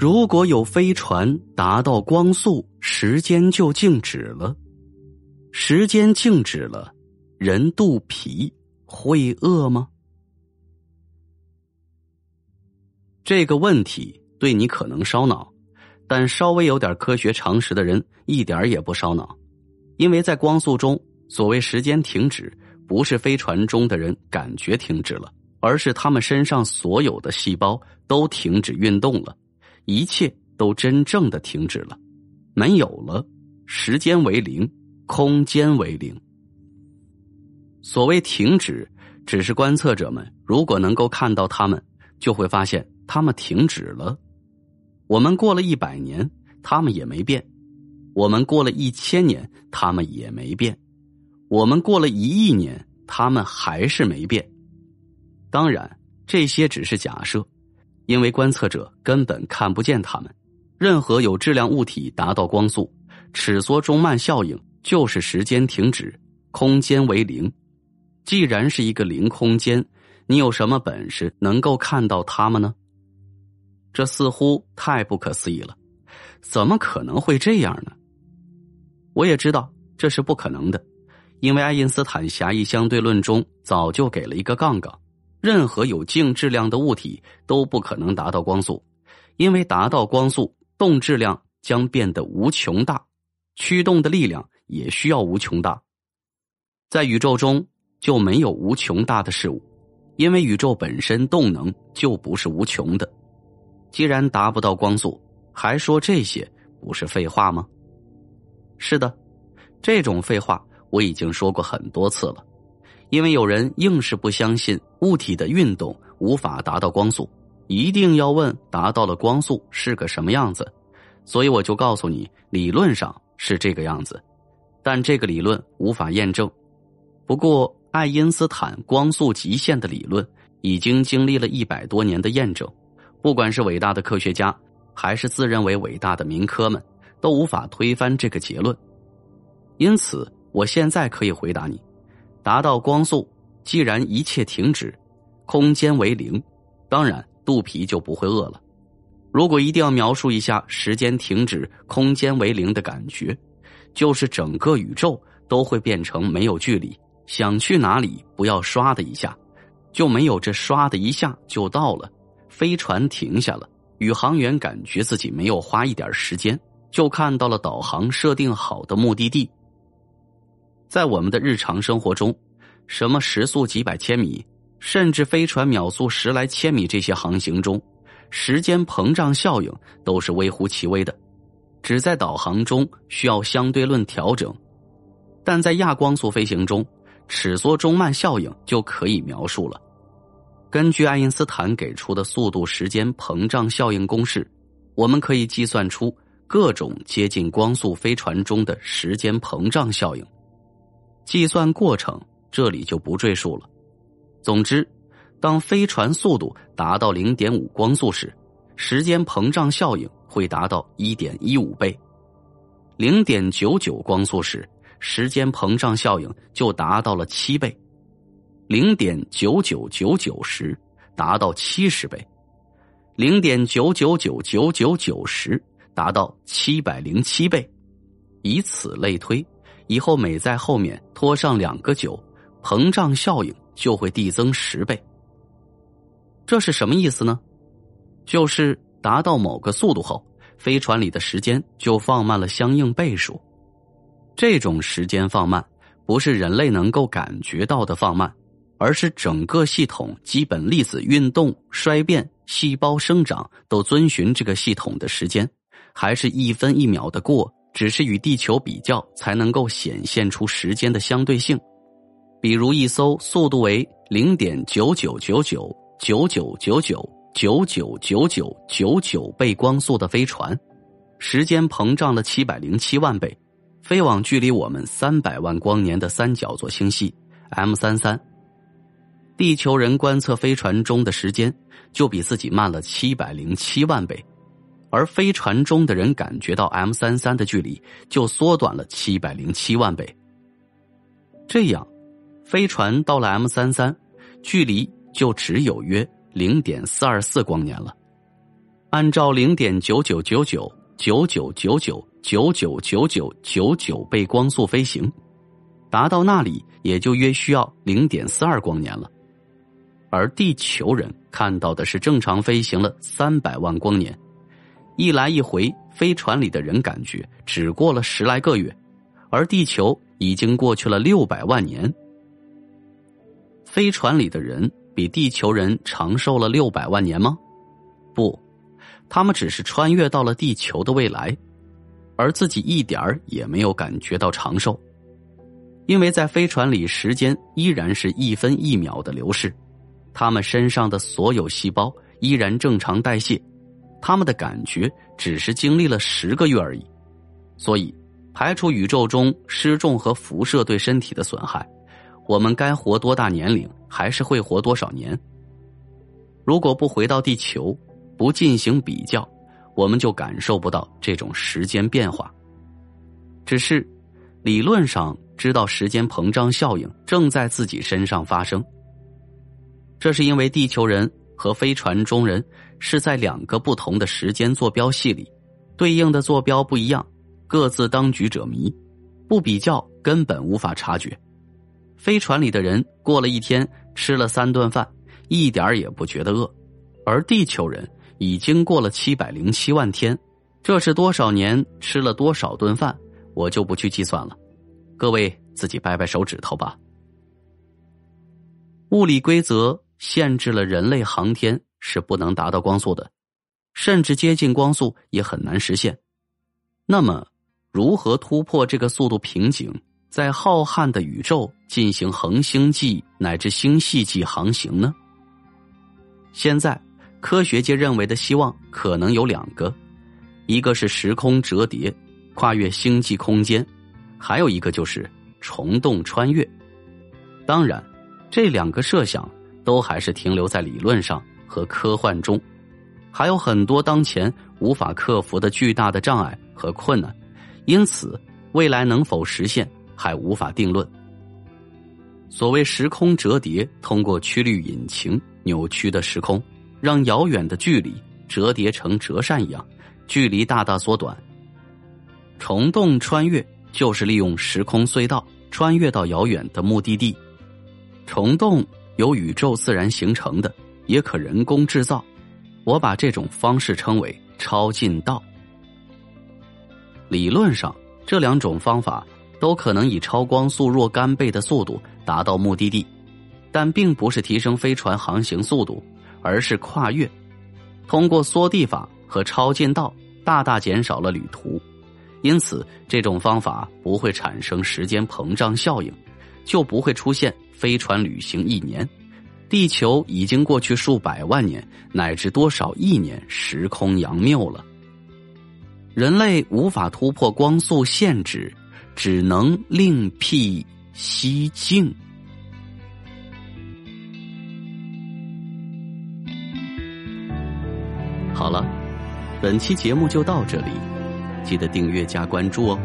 如果有飞船达到光速，时间就静止了。时间静止了，人肚皮会饿吗？这个问题对你可能烧脑，但稍微有点科学常识的人一点也不烧脑，因为在光速中。所谓时间停止，不是飞船中的人感觉停止了，而是他们身上所有的细胞都停止运动了，一切都真正的停止了，没有了，时间为零，空间为零。所谓停止，只是观测者们如果能够看到他们，就会发现他们停止了。我们过了一百年，他们也没变；我们过了一千年，他们也没变。我们过了一亿年，他们还是没变。当然，这些只是假设，因为观测者根本看不见他们。任何有质量物体达到光速，尺缩中慢效应就是时间停止，空间为零。既然是一个零空间，你有什么本事能够看到他们呢？这似乎太不可思议了，怎么可能会这样呢？我也知道这是不可能的。因为爱因斯坦狭义相对论中早就给了一个杠杠，任何有静质量的物体都不可能达到光速，因为达到光速，动质量将变得无穷大，驱动的力量也需要无穷大。在宇宙中就没有无穷大的事物，因为宇宙本身动能就不是无穷的。既然达不到光速，还说这些不是废话吗？是的，这种废话。我已经说过很多次了，因为有人硬是不相信物体的运动无法达到光速，一定要问达到了光速是个什么样子，所以我就告诉你，理论上是这个样子，但这个理论无法验证。不过，爱因斯坦光速极限的理论已经经历了一百多年的验证，不管是伟大的科学家，还是自认为伟大的民科们，都无法推翻这个结论。因此。我现在可以回答你：达到光速，既然一切停止，空间为零，当然肚皮就不会饿了。如果一定要描述一下时间停止、空间为零的感觉，就是整个宇宙都会变成没有距离，想去哪里不要刷的一下，就没有这刷的一下就到了。飞船停下了，宇航员感觉自己没有花一点时间，就看到了导航设定好的目的地。在我们的日常生活中，什么时速几百千米，甚至飞船秒速十来千米这些航行中，时间膨胀效应都是微乎其微的，只在导航中需要相对论调整，但在亚光速飞行中，尺缩中慢效应就可以描述了。根据爱因斯坦给出的速度时间膨胀效应公式，我们可以计算出各种接近光速飞船中的时间膨胀效应。计算过程这里就不赘述了。总之，当飞船速度达到零点五光速时，时间膨胀效应会达到一点一五倍；零点九九光速时，时间膨胀效应就达到了七倍；零点九九九九时达到七十倍；零点九九九九九九时达到七百零七倍，以此类推。以后每在后面拖上两个九，膨胀效应就会递增十倍。这是什么意思呢？就是达到某个速度后，飞船里的时间就放慢了相应倍数。这种时间放慢不是人类能够感觉到的放慢，而是整个系统基本粒子运动、衰变、细胞生长都遵循这个系统的时间，还是一分一秒的过。只是与地球比较，才能够显现出时间的相对性。比如，一艘速度为零点九九九九九九九九九九九九九九倍光速的飞船，时间膨胀了七百零七万倍，飞往距离我们三百万光年的三角座星系 M 三三。地球人观测飞船中的时间，就比自己慢了七百零七万倍。而飞船中的人感觉到 M 三三的距离就缩短了七百零七万倍。这样，飞船到了 M 三三，距离就只有约零点四二四光年了。按照零点九九九九九九九九九九九九九九倍光速飞行，达到那里也就约需要零点四二光年了。而地球人看到的是正常飞行了三百万光年。一来一回，飞船里的人感觉只过了十来个月，而地球已经过去了六百万年。飞船里的人比地球人长寿了六百万年吗？不，他们只是穿越到了地球的未来，而自己一点儿也没有感觉到长寿，因为在飞船里，时间依然是一分一秒的流逝，他们身上的所有细胞依然正常代谢。他们的感觉只是经历了十个月而已，所以排除宇宙中失重和辐射对身体的损害，我们该活多大年龄还是会活多少年。如果不回到地球，不进行比较，我们就感受不到这种时间变化。只是理论上知道时间膨胀效应正在自己身上发生，这是因为地球人。和飞船中人是在两个不同的时间坐标系里，对应的坐标不一样，各自当局者迷，不比较根本无法察觉。飞船里的人过了一天吃了三顿饭，一点也不觉得饿，而地球人已经过了七百零七万天，这是多少年吃了多少顿饭，我就不去计算了，各位自己掰掰手指头吧。物理规则。限制了人类航天是不能达到光速的，甚至接近光速也很难实现。那么，如何突破这个速度瓶颈，在浩瀚的宇宙进行恒星际乃至星系际航行呢？现在，科学界认为的希望可能有两个：一个是时空折叠，跨越星际空间；还有一个就是虫洞穿越。当然，这两个设想。都还是停留在理论上和科幻中，还有很多当前无法克服的巨大的障碍和困难，因此未来能否实现还无法定论。所谓时空折叠，通过曲率引擎扭曲的时空，让遥远的距离折叠成折扇一样，距离大大缩短。虫洞穿越就是利用时空隧道穿越到遥远的目的地，虫洞。由宇宙自然形成的，也可人工制造。我把这种方式称为超近道。理论上，这两种方法都可能以超光速若干倍的速度达到目的地，但并不是提升飞船航行速度，而是跨越。通过缩地法和超近道，大大减少了旅途。因此，这种方法不会产生时间膨胀效应，就不会出现。飞船旅行一年，地球已经过去数百万年乃至多少亿年时空杨谬了。人类无法突破光速限制，只能另辟蹊径。好了，本期节目就到这里，记得订阅加关注哦。